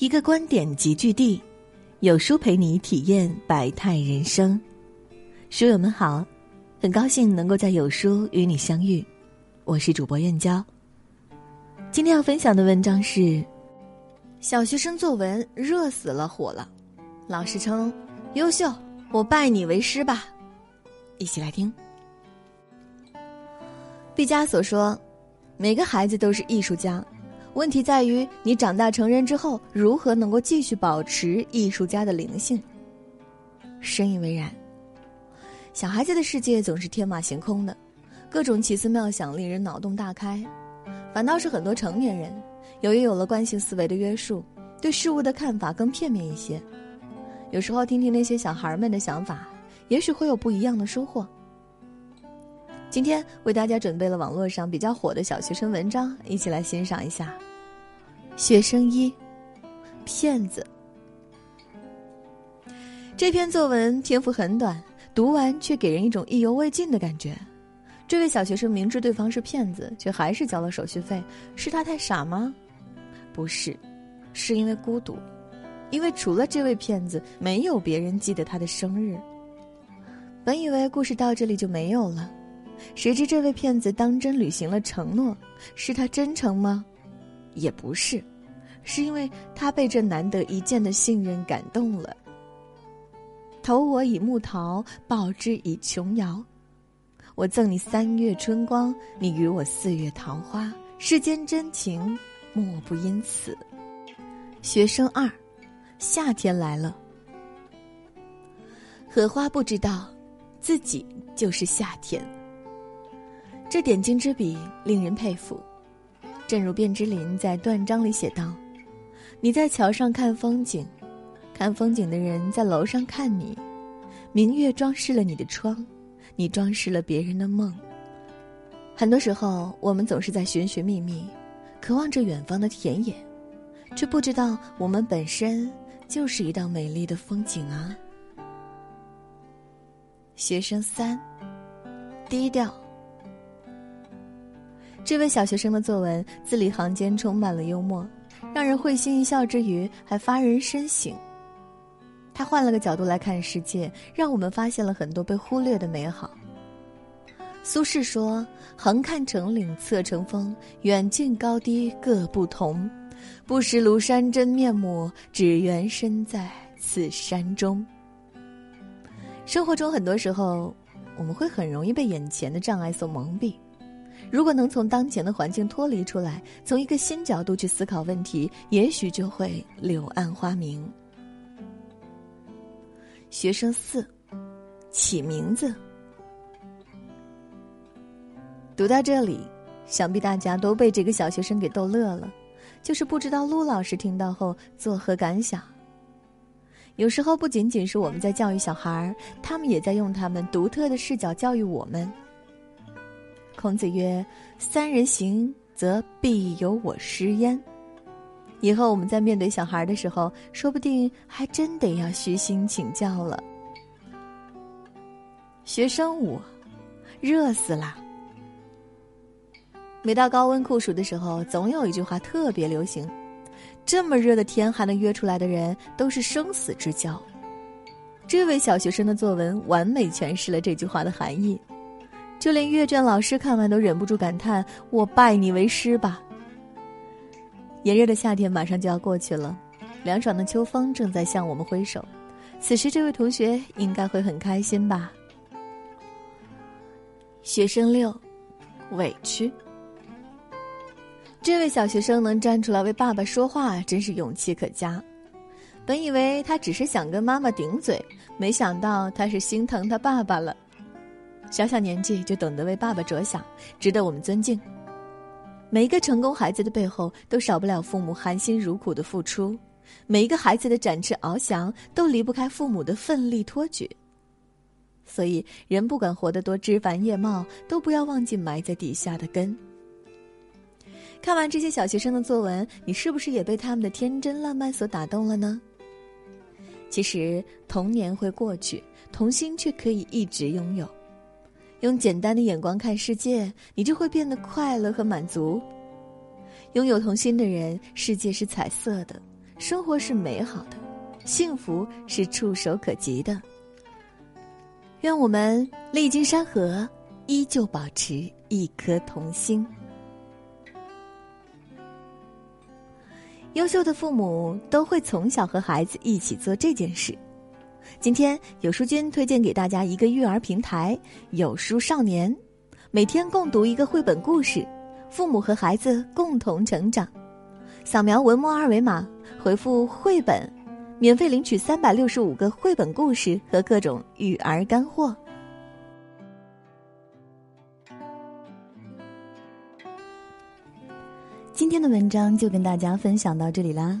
一个观点集聚地，有书陪你体验百态人生。书友们好，很高兴能够在有书与你相遇，我是主播燕娇。今天要分享的文章是：小学生作文热死了，火了，老师称优秀，我拜你为师吧。一起来听。毕加索说：“每个孩子都是艺术家。”问题在于，你长大成人之后，如何能够继续保持艺术家的灵性？深以为然。小孩子的世界总是天马行空的，各种奇思妙想，令人脑洞大开。反倒是很多成年人，由于有了惯性思维的约束，对事物的看法更片面一些。有时候听听那些小孩们的想法，也许会有不一样的收获。今天为大家准备了网络上比较火的小学生文章，一起来欣赏一下。学生一，骗子。这篇作文篇幅很短，读完却给人一种意犹未尽的感觉。这位小学生明知对方是骗子，却还是交了手续费，是他太傻吗？不是，是因为孤独，因为除了这位骗子，没有别人记得他的生日。本以为故事到这里就没有了。谁知这位骗子当真履行了承诺，是他真诚吗？也不是，是因为他被这难得一见的信任感动了。投我以木桃，报之以琼瑶。我赠你三月春光，你与我四月桃花。世间真情，莫不因此。学生二，夏天来了。荷花不知道，自己就是夏天。这点睛之笔令人佩服，正如卞之琳在断章里写道：“你在桥上看风景，看风景的人在楼上看你。明月装饰了你的窗，你装饰了别人的梦。很多时候，我们总是在寻寻觅觅，渴望着远方的田野，却不知道我们本身就是一道美丽的风景啊。”学生三，低调。这位小学生的作文字里行间充满了幽默，让人会心一笑之余还发人深省。他换了个角度来看世界，让我们发现了很多被忽略的美好。苏轼说：“横看成岭侧成峰，远近高低各不同。不识庐山真面目，只缘身在此山中。”生活中很多时候，我们会很容易被眼前的障碍所蒙蔽。如果能从当前的环境脱离出来，从一个新角度去思考问题，也许就会柳暗花明。学生四，起名字。读到这里，想必大家都被这个小学生给逗乐了，就是不知道陆老师听到后作何感想。有时候不仅仅是我们在教育小孩儿，他们也在用他们独特的视角教育我们。孔子曰：“三人行，则必有我师焉。”以后我们在面对小孩的时候，说不定还真得要虚心请教了。学生五，热死了。每到高温酷暑的时候，总有一句话特别流行：“这么热的天还能约出来的人，都是生死之交。”这位小学生的作文完美诠释了这句话的含义。就连阅卷老师看完都忍不住感叹：“我拜你为师吧。”炎热的夏天马上就要过去了，凉爽的秋风正在向我们挥手。此时，这位同学应该会很开心吧？学生六，委屈。这位小学生能站出来为爸爸说话，真是勇气可嘉。本以为他只是想跟妈妈顶嘴，没想到他是心疼他爸爸了。小小年纪就懂得为爸爸着想，值得我们尊敬。每一个成功孩子的背后，都少不了父母含辛茹苦的付出；每一个孩子的展翅翱翔，都离不开父母的奋力托举。所以，人不管活得多枝繁叶茂，都不要忘记埋在底下的根。看完这些小学生的作文，你是不是也被他们的天真烂漫所打动了呢？其实，童年会过去，童心却可以一直拥有。用简单的眼光看世界，你就会变得快乐和满足。拥有童心的人，世界是彩色的；生活是美好的，幸福是触手可及的。愿我们历经山河，依旧保持一颗童心。优秀的父母都会从小和孩子一起做这件事。今天有书君推荐给大家一个育儿平台——有书少年，每天共读一个绘本故事，父母和孩子共同成长。扫描文末二维码，回复“绘本”，免费领取三百六十五个绘本故事和各种育儿干货。今天的文章就跟大家分享到这里啦。